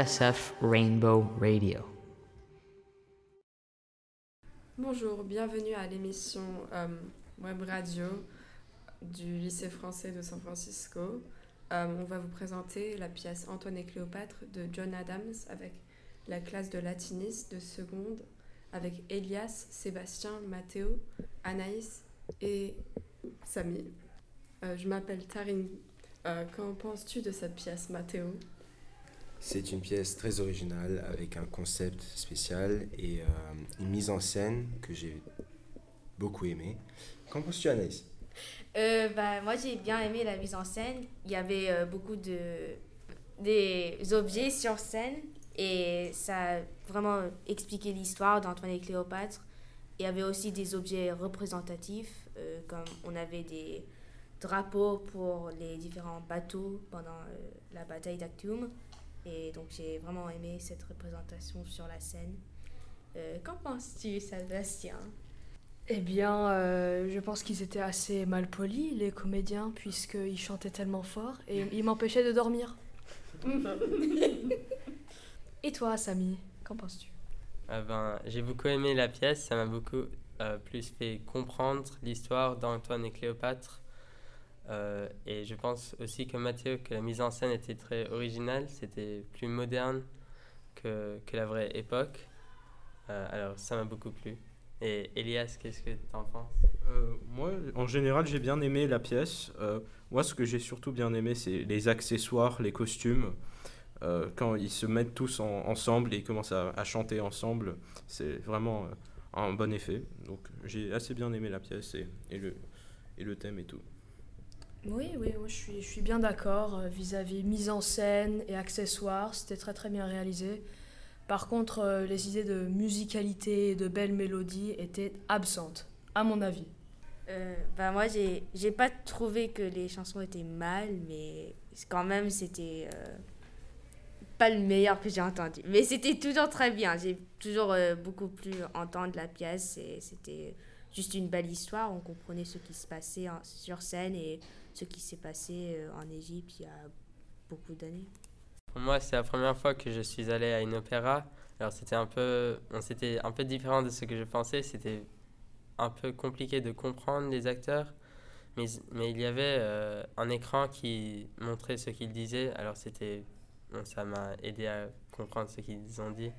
FSF Rainbow Radio. Bonjour, bienvenue à l'émission euh, Web Radio du lycée français de San Francisco. Euh, on va vous présenter la pièce Antoine et Cléopâtre de John Adams avec la classe de latinistes de seconde avec Elias, Sébastien, Mathéo, Anaïs et Samy. Euh, je m'appelle Tarine. qu'en penses-tu de cette pièce, Mathéo c'est une pièce très originale avec un concept spécial et euh, une mise en scène que j'ai beaucoup aimé. Qu'en penses-tu, Anaïs? Euh, bah, Moi, j'ai bien aimé la mise en scène. Il y avait euh, beaucoup de des objets sur scène et ça a vraiment expliqué l'histoire d'Antoine et Cléopâtre. Il y avait aussi des objets représentatifs, comme on avait des drapeaux pour les différents bateaux pendant la bataille d'Actium. Et donc j'ai vraiment aimé cette représentation sur la scène. Euh, qu'en penses-tu, Sébastien? Eh bien, euh, je pense qu'ils étaient assez mal polis, les comédiens, puisqu'ils chantaient tellement fort et ils m'empêchaient de dormir. et toi, Samy, qu'en penses-tu? Ah ben, J'ai beaucoup aimé la pièce, ça m'a beaucoup euh, plus fait comprendre l'histoire d'Antoine et Cléopâtre euh, et je pense aussi comme Mathieu que la mise en scène était très originale, c'était plus moderne que, que la vraie époque. Euh, alors ça m'a beaucoup plu. Et Elias, qu'est-ce que tu en penses? Euh, Moi, en général, j'ai bien aimé la pièce. moi, ce que j'ai surtout bien aimé, c'est les accessoires, les costumes. quand ils se mettent tous ensemble et commencent à, à chanter ensemble, c'est vraiment un bon effet. Donc j'ai assez bien aimé la pièce et, et, le, et le thème et tout. Oui, oui, je, suis, je suis bien d'accord euh, vis-à-vis mise en scène et accessoires. C'était très très bien réalisé. Par contre, euh, les idées de musicalité et de belles mélodies étaient absentes, à mon avis. Euh, bah moi, j'ai, j'ai pas trouvé que les chansons étaient mal, mais quand même, c'était pas le meilleur que j'ai entendu. Mais c'était toujours très bien. J'ai toujours beaucoup plus entendre la pièce c'était juste une belle histoire. On comprenait ce qui se passait sur scène ce qui s'est passé euh, en Égypte il y a beaucoup d'années. Pour moi, c'est la première fois que je suis allé à une opéra. Alors c'était un peu, c'était un peu différent de ce que je pensais. C'était un peu compliqué de comprendre les acteurs, mais, mais il y avait euh, un écran qui montrait ce qu'ils disaient. Alors c'était, ça m'a aidé à comprendre ce qu'ils ont dit.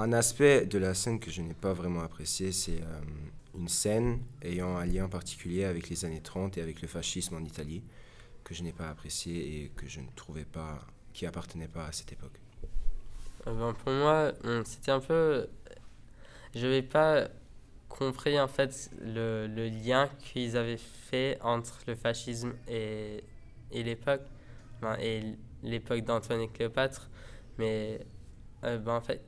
Un aspect de la scène que je n'ai pas vraiment apprécié, c'est euh, une scène ayant un lien particulier avec les années 30 et avec le fascisme en Italie, que je n'ai pas apprécié et que je ne trouvais pas, qui appartenait pas à cette époque. Euh, pour moi, c'était un peu. Je n'avais pas compris en fait le, le lien qu'ils avaient fait entre le fascisme et, et l'époque, et l'époque d'Antoine et Cléopâtre. Mais euh, ben, en fait,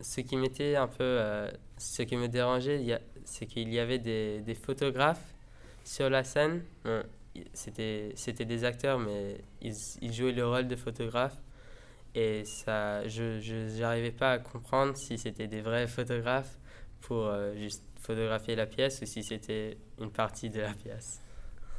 ce qui m'était un peu. Euh, ce qui me dérangeait, c'est qu'il y avait des, des, photographes sur la scène. c'était, des acteurs, mais ils, ils, jouaient le rôle de photographe. Et ça, je n'arrivais pas à comprendre si c'était des vrais photographes pour euh, juste photographier la pièce ou si c'était une partie de la pièce.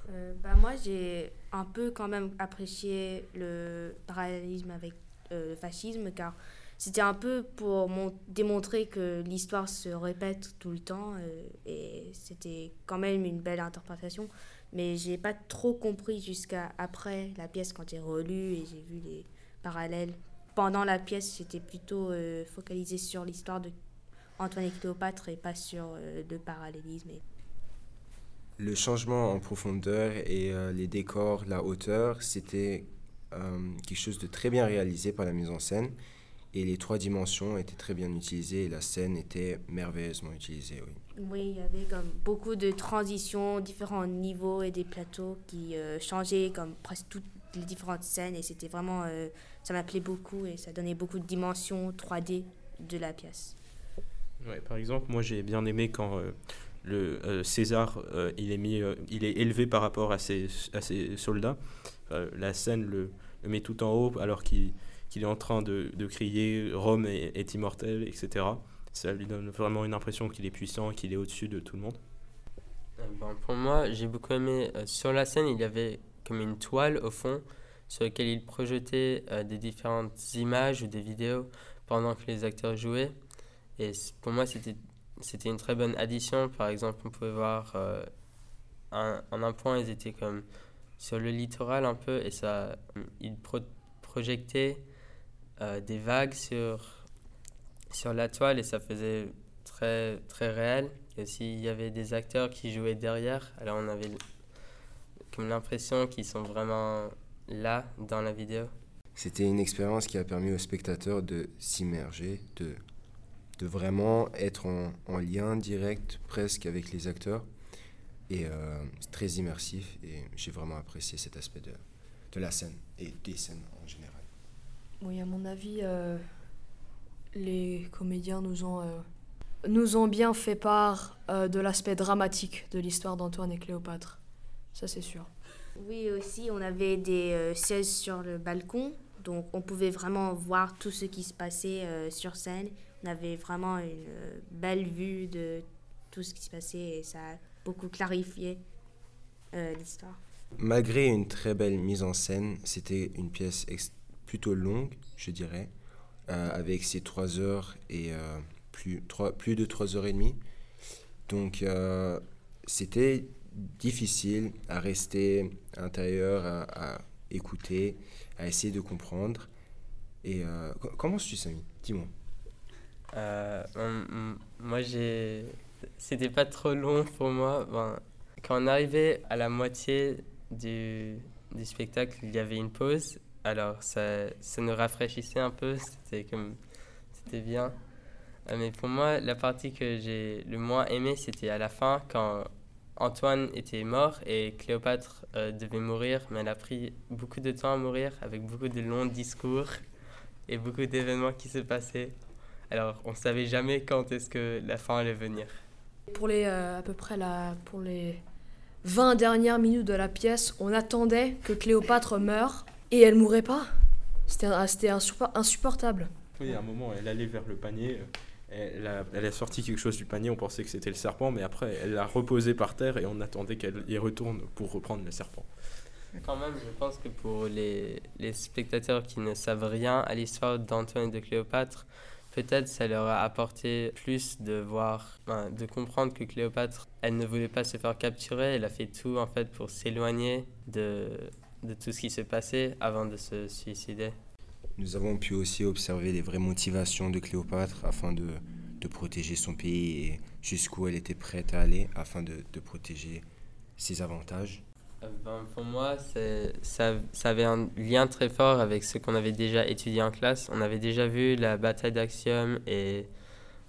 Euh, bah moi, j'ai un peu quand même apprécié le parallélisme avec le fascisme, car c'était un peu pour démontrer que l'histoire se répète tout le temps euh, et c'était quand même une belle interprétation. Mais j'ai pas trop compris jusqu'à après la pièce quand j'ai relu et j'ai vu les parallèles. Pendant la pièce j'étais plutôt euh, focalisé sur l'histoire de Antoine et Cléopâtre et pas sur euh, le parallélisme le changement en profondeur et les décors la hauteur c'était quelque chose de très bien réalisé par la mise en scène et les trois dimensions étaient très bien utilisées et la scène était merveilleusement utilisée. Oui, oui il y avait comme beaucoup de transitions, différents niveaux et des plateaux qui euh, changeaient comme presque toutes les différentes scènes et c'était vraiment, euh, ça m'appelait beaucoup et ça donnait beaucoup de dimensions 3D de la pièce. Ouais, par exemple, moi j'ai bien aimé quand euh, le euh, César, euh, il, est mis, euh, il est élevé par rapport à ses, à ses soldats. La scène le, le met tout en haut alors qu'il qu'il est en train de, de crier Rome est, immortel, etc. Ça lui donne vraiment une impression qu'il est puissant, qu'il est au-dessus de tout le monde. Euh, ben, pour moi, j'ai beaucoup aimé. euh, sur la scène, il y avait comme une toile au fond sur laquelle il projetait euh, des différentes images ou des vidéos pendant que les acteurs jouaient. Et pour moi, c'était c'était une très bonne addition. Par exemple, on pouvait voir euh, un, en un point, ils étaient comme sur le littoral un peu et ça, ils pro- projectaient euh, des vagues sur, sur la toile et ça faisait très, très réel. Et aussi, il y avait des acteurs qui jouaient derrière. Alors, on avait comme l'impression qu'ils sont vraiment là dans la vidéo. C'était une expérience qui a permis aux spectateurs de s'immerger, de, de vraiment être en, en lien direct presque avec les acteurs. Et euh, c'est très immersif et j'ai vraiment apprécié cet aspect de, de la scène et des scènes en général. Oui, à mon avis, euh, les comédiens nous ont, euh, nous ont bien fait part euh, de l'aspect dramatique de l'histoire d'Antoine et Cléopâtre. Ça, c'est sûr. Oui, aussi, on avait des euh, sièges sur le balcon, donc on pouvait vraiment voir tout ce qui se passait euh, sur scène. On avait vraiment une euh, belle vue de tout ce qui se passait et ça a beaucoup clarifié euh, l'histoire. Malgré une très belle mise en scène, c'était une pièce ex- plutôt longue, je dirais, euh, avec ses trois heures et euh, plus, trois, plus de trois heures et demie. Donc euh, c'était difficile à rester à l'intérieur, à, écouter, à essayer de comprendre. Et co- comment tu Samy? Dis-moi. Moi. C'était pas trop long pour moi. Quand on arrivait à la moitié du spectacle, il y avait une pause. Alors, ça, ça nous rafraîchissait un peu. C'était comme. C'était bien. Euh, mais pour moi, la partie que j'ai le moins aimée, c'était à la fin, quand Antoine était mort et Cléopâtre euh, devait mourir. Mais elle a pris beaucoup de temps à mourir, avec beaucoup de longs discours et beaucoup d'événements qui se passaient. Alors, on savait jamais quand est-ce que la fin allait venir. Pour les, euh, à peu près la, pour les 20 dernières minutes de la pièce, on attendait que Cléopâtre meure et elle mourait pas? C'était insupportable. Oui, à un moment, elle allait vers le panier. euh, Elle a, elle a sorti quelque chose du panier, on pensait que c'était le serpent, mais après, elle l'a reposé par terre et on attendait qu'elle y retourne pour reprendre le serpent. Quand même, je pense que pour les, les spectateurs qui ne savent rien à l'histoire d'Antoine et de Cléopâtre, peut-être ça leur a apporté plus de voir, de comprendre que Cléopâtre, elle ne voulait pas se faire capturer, elle a fait tout en fait pour s'éloigner de, de tout ce qui se passait avant de se suicider. Nous avons pu aussi observer les vraies motivations de Cléopâtre afin de, de protéger son pays et jusqu'où elle était prête à aller afin de, de protéger ses avantages. Euh, ben, pour moi, ça, ça avait un lien très fort avec ce qu'on avait déjà étudié en classe. On avait déjà vu la bataille d'Axiom et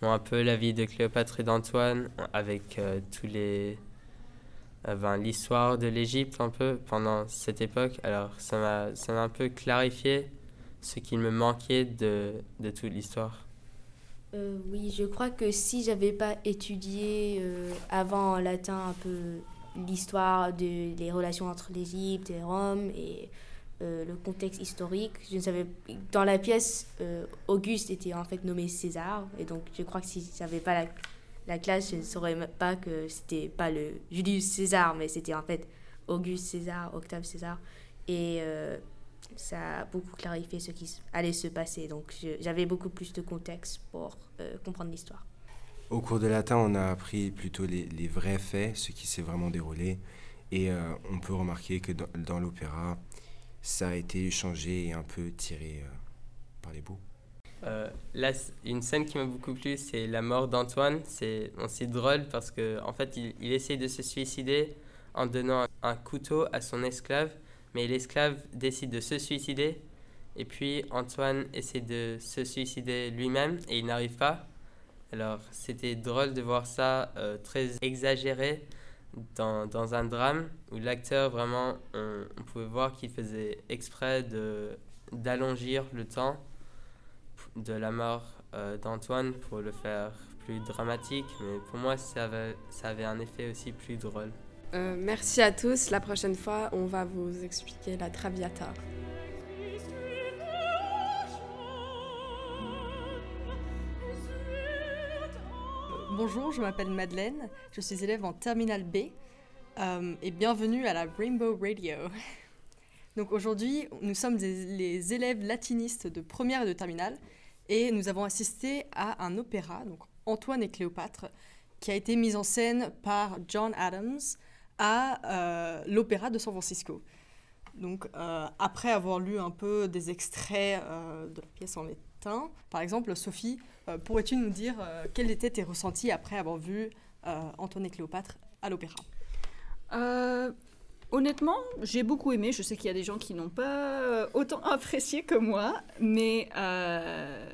bon, un peu la vie de Cléopâtre et d'Antoine avec euh, tous les euh, ben, l'histoire de l'Égypte un peu pendant cette époque. Alors ça m'a ça m'a un peu clarifié ce qui me manquait de, de toute l'histoire. Euh, oui, je crois que si j'avais pas étudié euh, avant en latin un peu l'histoire de les relations entre l'Égypte et Rome et le contexte historique, je ne savais dans la pièce Auguste était en fait nommé César et donc je crois que si j'avais pas la, la classe, je ne saurais pas que c'était pas le Julius César mais c'était en fait Auguste César, Octave César et euh, ça a beaucoup clarifié ce qui allait se passer. Donc j'avais beaucoup plus de contexte pour euh, comprendre l'histoire. Au cours de latin, on a appris plutôt les, vrais faits, ce qui s'est vraiment déroulé. Et euh, on peut remarquer que dans, dans l'opéra, ça a été changé et un peu tiré par les bouts. Euh, là, une scène qui m'a beaucoup plu, c'est la mort d'Antoine. C'est drôle parce que en fait, il, il essaye de se suicider en donnant un couteau à son esclave, mais l'esclave décide de se suicider. Et puis Antoine essaie de se suicider lui-même et il n'arrive pas. Alors, c'était drôle de voir ça euh, très exagéré dans, dans un drame où l'acteur vraiment, on, on pouvait voir qu'il faisait exprès d'allongir le temps de la mort euh, d'Antoine pour le faire plus dramatique, mais pour moi, ça avait, ça avait un effet aussi plus drôle. Euh, merci à tous. La prochaine fois, on va vous expliquer la Traviata. Bonjour, je m'appelle Madeleine, je suis élève en Terminal B euh, et bienvenue à la Rainbow Radio. Donc aujourd'hui, nous sommes des- les élèves latinistes de première et de terminale et nous avons assisté à un opéra, donc Antoine et Cléopâtre, qui a été mis en scène par John Adams à euh, l'Opéra de San Francisco. Donc euh, après avoir lu un peu des extraits euh, de la pièce en latin, par exemple, Sophie, pourrais-tu nous dire quels étaient tes ressentis après avoir vu Antoine et Cléopâtre à l'opéra? Honnêtement, j'ai beaucoup aimé. Je sais qu'il y a des gens qui n'ont pas euh, autant apprécié que moi, mais euh,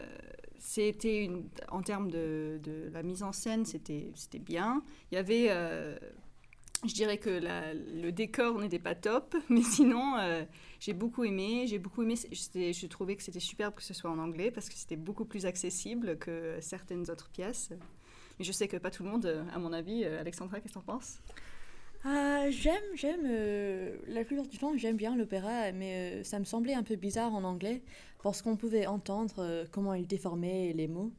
c'était une, en termes de, la mise en scène, c'était bien. Il y avait, euh, je dirais que le décor n'était pas top, mais sinon, j'ai beaucoup aimé. J'ai beaucoup aimé. Je trouvais que c'était superbe que ce soit en anglais parce que c'était beaucoup plus accessible que certaines autres pièces. Mais je sais que pas tout le monde, à mon avis. Alexandra, qu'est-ce que t'en penses? Ah, j'aime, j'aime, euh, la plupart du temps, j'aime bien l'opéra, mais euh, ça me semblait un peu bizarre en anglais, parce qu'on pouvait entendre euh, comment il déformait les mots.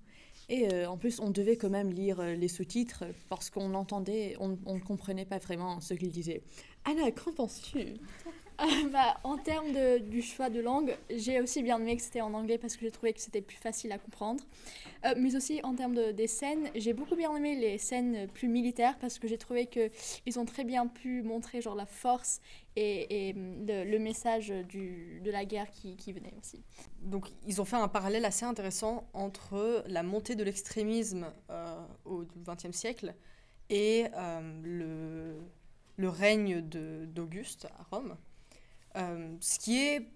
Et en plus, on devait quand même lire les sous-titres, parce qu'on entendait, on ne comprenait pas vraiment ce qu'il disait. Anna, qu'en penses-tu? Bah, en termes de- du choix de langue, j'ai aussi bien aimé que c'était en anglais parce que j'ai trouvé que c'était plus facile à comprendre. Euh, mais aussi en termes de, des scènes, j'ai beaucoup bien aimé les scènes plus militaires parce que j'ai trouvé qu'ils ont très bien pu montrer genre la force et, et, hum, le, message du, de la guerre qui, qui venait aussi. Donc ils ont fait un parallèle assez intéressant entre la montée de l'extrémisme euh, au XXe siècle et euh, le, le règne d'Auguste à Rome. Euh, ce qui est,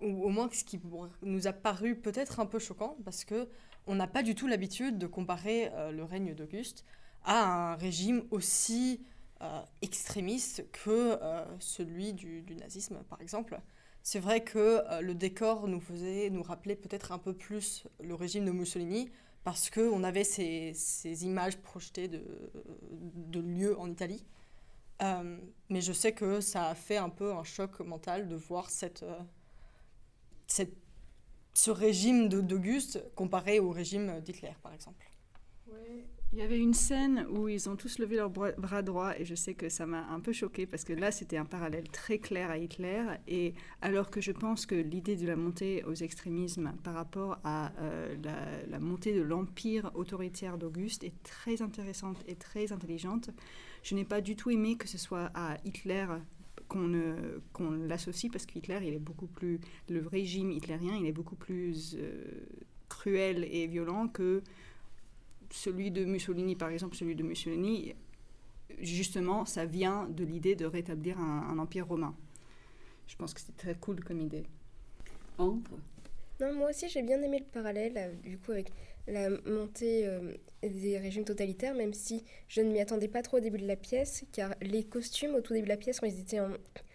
ou au moins ce qui nous a paru peut-être un peu choquant, parce que on n'a pas du tout l'habitude de comparer euh, le règne d'Auguste à un régime aussi euh, extrémiste que celui du, nazisme, par exemple. C'est vrai que le décor nous faisait nous rappeler peut-être un peu plus le régime de Mussolini, parce qu'on avait ces, images projetées de lieux en Italie. Euh, mais je sais que ça a fait un peu un choc mental de voir cette, euh, cette, ce régime d'Auguste comparé au régime d'Hitler, par exemple. Il y avait une scène où ils ont tous levé leurs bras, droits et je sais que ça m'a un peu choqué parce que là c'était un parallèle très clair à Hitler. Et alors que je pense que l'idée de la montée aux extrémismes par rapport à euh, la, montée de l'empire autoritaire d'Auguste est très intéressante et très intelligente, je n'ai pas du tout aimé que ce soit à Hitler qu'on qu'on l'associe parce qu'Hitler il est beaucoup plus le régime hitlérien il est beaucoup plus euh, cruel et violent que celui de Mussolini, par exemple, celui de Mussolini, justement, ça vient de l'idée de rétablir un, empire romain. Je pense que c'est très cool comme idée. Ambre Non, moi aussi j'ai bien aimé le parallèle euh, du coup avec la montée euh, des régimes totalitaires, même si je ne m'y attendais pas trop au début de la pièce, car les costumes au tout début de la pièce quand ils étaient en,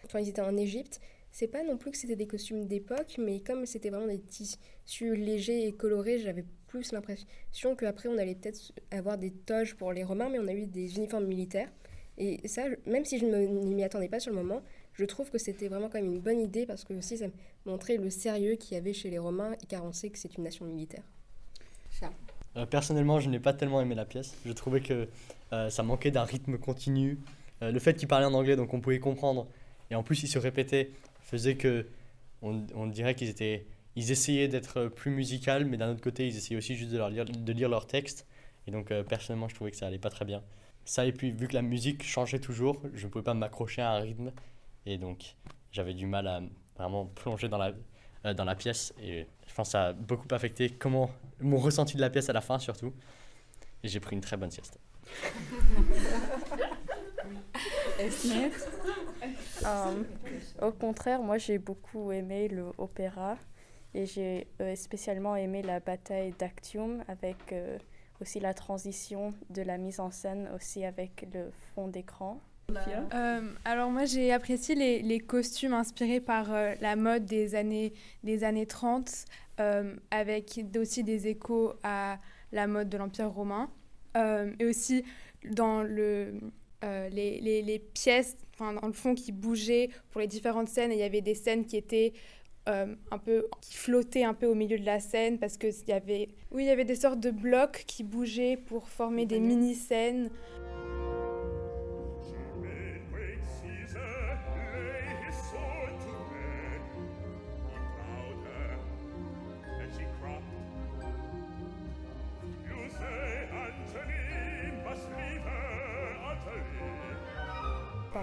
enfin, ils étaient en Égypte, c'est pas non plus que c'était des costumes d'époque, mais comme c'était vraiment des tissus légers et colorés, j'avais plus l'impression qu'après on allait peut-être avoir des toges pour les Romains, mais on a eu des uniformes militaires. Et ça, même si je ne m'y attendais pas sur le moment, je trouve que c'était vraiment quand même une bonne idée parce que aussi ça montrait le sérieux qu'il y avait chez les Romains, car on sait que c'est une nation militaire. Euh, personnellement, je n'ai pas tellement aimé la pièce. Je trouvais que euh, ça manquait d'un rythme continu. Euh, le fait qu'il parlait en anglais, donc on pouvait comprendre, et en plus il se répétait, faisait que on, on dirait qu'ils étaient, ils essayaient d'être plus musical, mais d'un autre côté, ils essayaient aussi juste de, leur lire, de lire leur texte. Et donc, euh, personnellement, je trouvais que ça allait pas très bien. Ça, et puis, vu que la musique changeait toujours, je ne pouvais pas m'accrocher à un rythme. Et donc, j'avais du mal à vraiment plonger dans la, euh, dans la pièce. Et je pense que ça a beaucoup affecté comment, mon ressenti de la pièce à la fin, surtout. Et j'ai pris une très bonne sieste. Euh, au contraire, moi j'ai beaucoup aimé le opéra et j'ai euh, spécialement aimé la bataille d'Actium avec euh, aussi la transition de la mise en scène aussi avec le fond d'écran. Euh, alors moi j'ai apprécié les, les costumes inspirés par euh, la mode des années, des années 30 euh, avec aussi des échos à la mode de l'Empire romain. Euh, et aussi dans le, euh, les, les, les, pièces, enfin dans le fond qui bougeaient pour les différentes scènes. Et il y avait des scènes qui étaient euh, un peu qui flottaient un peu au milieu de la scène parce que il y avait oui il y avait des sortes de blocs qui bougeaient pour former des mini scènes.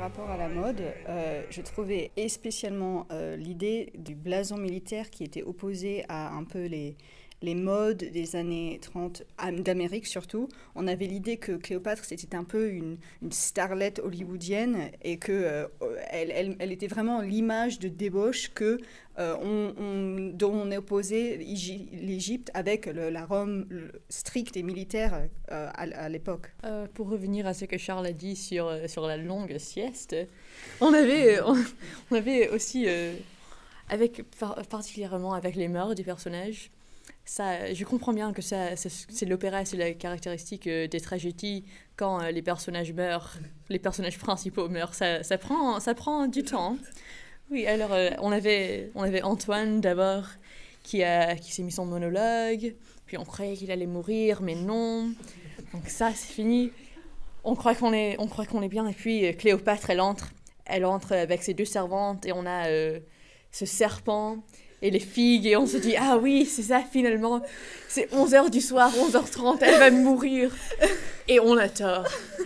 Rapport à la mode, euh, je trouvais et spécialement euh, l'idée du blason militaire qui était opposé à un peu les, les modes des années 30 d'Amérique surtout. On avait l'idée que Cléopâtre c'était un peu une, une starlette hollywoodienne et que euh, elle, elle, était vraiment l'image de débauche que euh, on, on, dont on est opposé l'Égypte avec la Rome stricte et militaire euh, à, l'époque. Euh, pour revenir à ce que Charles a dit sur, sur la longue sieste, on avait, on, avait aussi, avec, particulièrement avec les mœurs des personnages, ça, je comprends bien que ça, c'est l'opéra, c'est la caractéristique des tragédies quand les personnages meurent, les personnages principaux meurent, ça, ça, prend, ça prend du temps. Oui, alors euh, on, avait, on avait Antoine d'abord qui, a, qui s'est mis son monologue, puis on croyait qu'il allait mourir, mais non. Donc ça, c'est fini. On croit qu'on est, on croit qu'on est bien, et puis euh, Cléopâtre, elle entre, elle entre avec ses deux servantes, et on a euh, ce serpent et les figues, et on se dit, ah oui, c'est ça finalement, c'est 11h du soir, 11h30, elle va mourir. Et on attend.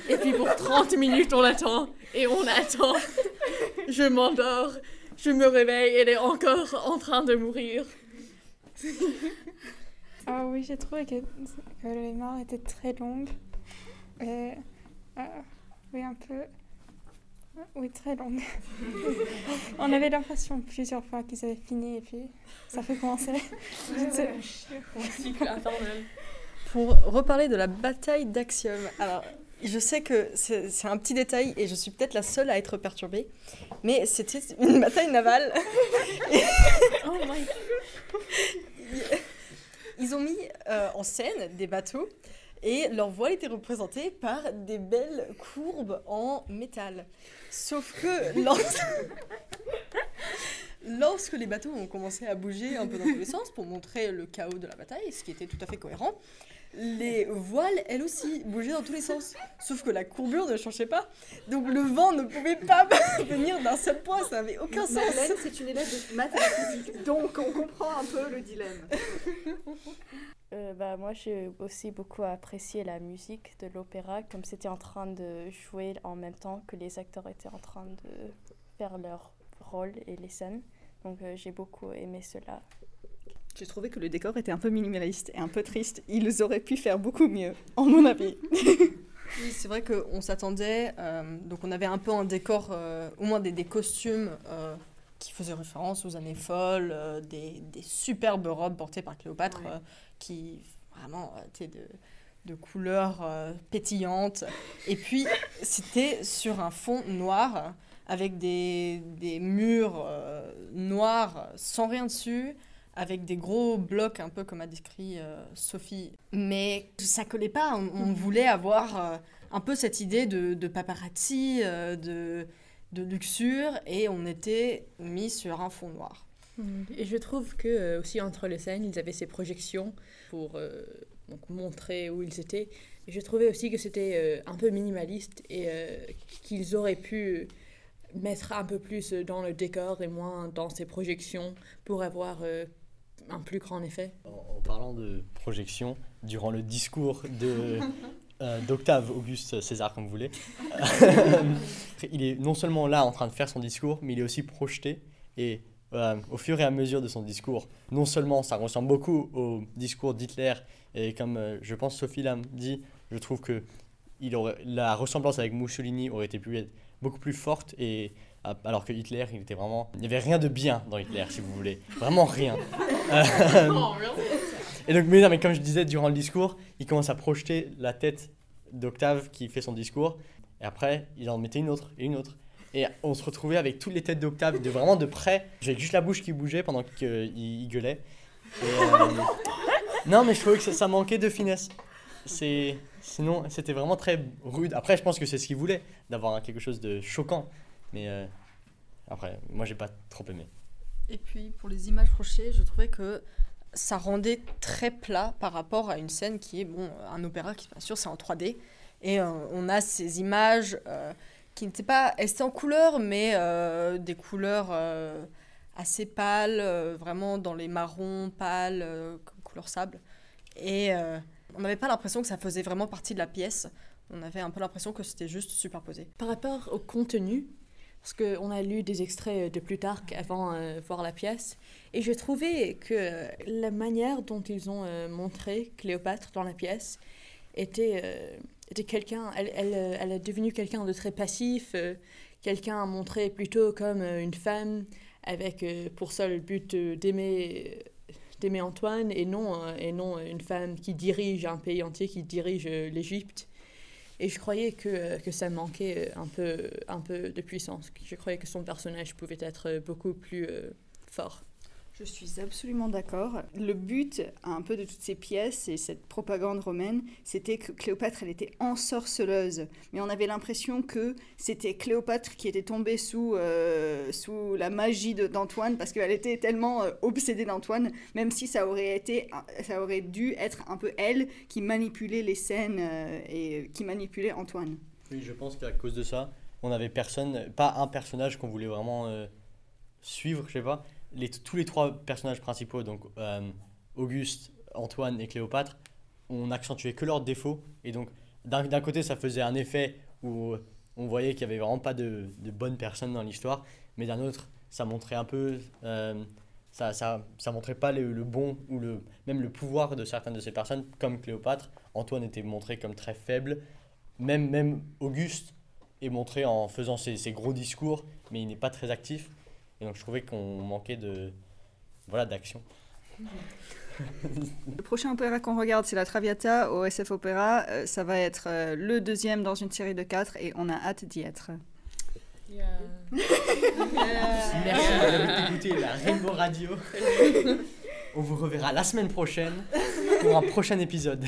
Et puis pour 30 minutes, on attend, et on attend. Je m'endors, je me réveille, elle est encore en train de mourir. ah oui, j'ai trouvé que, que les morts étaient très longues. Et, euh, oui, un peu. Oui, très longues. On avait l'impression plusieurs fois qu'ils avaient fini et puis ça fait commencer. Pour reparler de la bataille d'Axiom. Alors, je sais que c'est un petit détail et je suis peut-être la seule à être perturbée, mais c'était une bataille navale. oh my Ils ont mis euh, en scène des bateaux et leur voile était représentée par des belles courbes en métal. Sauf que lorsque, lorsque les bateaux ont commencé à bouger un peu dans tous les sens pour montrer le chaos de la bataille, ce qui était tout à fait cohérent, les voiles, elles aussi, bougeaient dans tous les sens. Sauf que la courbure ne changeait pas. Donc le vent ne pouvait pas venir d'un seul point, ça n'avait aucun sens. Madeleine, c'est une élève de mathématiques, donc on comprend un peu le dilemme. Euh, bah, moi, j'ai aussi beaucoup apprécié la musique de l'opéra, comme c'était en train de jouer en même temps que les acteurs étaient en train de faire leur rôle et les scènes. Donc euh, j'ai beaucoup aimé cela. J'ai trouvé que le décor était un peu minimaliste et un peu triste. Ils auraient pu faire beaucoup mieux, en mon avis. oui, c'est vrai qu'on s'attendait. Euh, donc, on avait un peu un décor, euh, au moins des, des costumes euh, qui faisaient référence aux années folles, euh, des, des, superbes robes portées par Cléopâtre ouais. Euh, qui vraiment étaient de, de couleurs euh, pétillantes. Et puis, c'était sur un fond noir avec des, des murs noirs sans rien dessus avec des gros blocs, un peu comme a décrit euh, Sophie. Mais ça collait pas. On, on voulait avoir euh, un peu cette idée de, de paparazzi, euh, de, de luxure, et on était mis sur un fond noir. Et je trouve que aussi entre les scènes, ils avaient ces projections pour donc, montrer où ils étaient. Et je trouvais aussi que c'était un peu minimaliste et qu'ils auraient pu mettre un peu plus dans le décor et moins dans ces projections pour avoir un plus grand effet. En, en, parlant de projection, durant le discours de euh, d'Octave Auguste César, comme vous voulez, il est non seulement là en train de faire son discours, mais il est aussi projeté. Et euh, au fur et à mesure de son discours, non seulement ça ressemble beaucoup au discours d'Hitler, et comme euh, je pense Sophie l'a dit, je trouve que il aurait, la ressemblance avec Mussolini aurait été plus, beaucoup plus forte et alors que Hitler, il était vraiment... Il n'y avait rien de bien dans Hitler, si vous voulez. Vraiment rien. et donc, mais, non, mais comme je disais, durant le discours, il commence à projeter la tête d'Octave qui fait son discours. Et après, il en mettait une autre et une autre. Et on se retrouvait avec toutes les têtes d'Octave de vraiment de près. J'avais juste la bouche qui bougeait pendant qu'il il gueulait. Et, euh... non, mais je trouvais que ça, ça manquait de finesse. c'est sinon c'était vraiment très rude. Après, je pense que c'est ce qu'il voulait, d'avoir quelque chose de choquant. Mais euh, après, moi, j'ai pas trop aimé. Et puis pour les images projetées, je trouvais que ça rendait très plat par rapport à une scène qui est bon un opéra qui bien sûr c'est en 3D et euh, on a ces images euh, qui n'étaient pas étaient en couleur mais euh, des couleurs assez pâles vraiment dans les marrons pâles couleur sable. Et on n'avait pas l'impression que ça faisait vraiment partie de la pièce. On avait un peu l'impression que c'était juste superposé. Par rapport au contenu, parce qu'on a lu des extraits de Plutarque avant de voir la pièce, et j'ai trouvé que la manière dont ils ont euh, montré Cléopâtre dans la pièce était, euh, était quelqu'un, elle, elle, euh, elle est devenue quelqu'un de très passif, euh, quelqu'un montré plutôt comme euh, une femme avec euh, pour seul but euh, d'aimer d'aimer Antoine et non, euh, et non une femme qui dirige un pays entier, qui dirige euh, l'Égypte. Et je croyais que, euh, que ça manquait euh, un peu, un peu de puissance. Je croyais que son personnage pouvait être beaucoup plus euh, fort. Je suis absolument d'accord. Le but un peu de toutes ces pièces et cette propagande romaine, c'était que Cléopâtre, elle était ensorceleuse. Mais on avait l'impression que c'était Cléopâtre qui était tombée sous, euh, sous la magie d'Antoine parce qu'elle était tellement euh, obsédée d'Antoine, même si ça aurait, été, ça aurait dû être un peu elle qui manipulait les scènes euh, et qui manipulait Antoine. Oui, je pense qu'à cause de ça, on avait personne, pas un personnage qu'on voulait vraiment suivre, je sais pas. Tous les trois personnages principaux, donc euh, Auguste, Antoine et Cléopâtre, on accentuait que leurs défauts. Et donc, d'un côté, ça faisait un effet où on voyait qu'il y avait vraiment pas de, bonnes personnes dans l'histoire, mais d'un autre, ça montrait un peu. euh, ça, ça, ça montrait pas le, bon ou le, même le pouvoir de certaines de ces personnes, comme Cléopâtre. Antoine était montré comme très faible. Même, même Auguste est montré en faisant ses gros discours, mais il n'est pas très actif. Et donc je trouvais qu'on manquait de voilà d'action. Le prochain opéra qu'on regarde, c'est la Traviata au SF Opéra. Euh, ça va être euh, le deuxième dans une série de quatre et on a hâte d'y être. Merci d'avoir écouté la Rainbow Radio. On vous reverra la semaine prochaine pour un prochain épisode.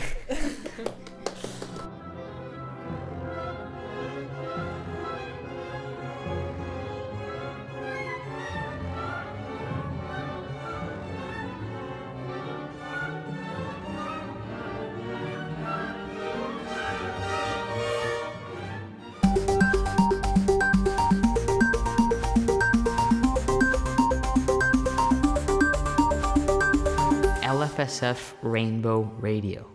LFSF Rainbow Radio.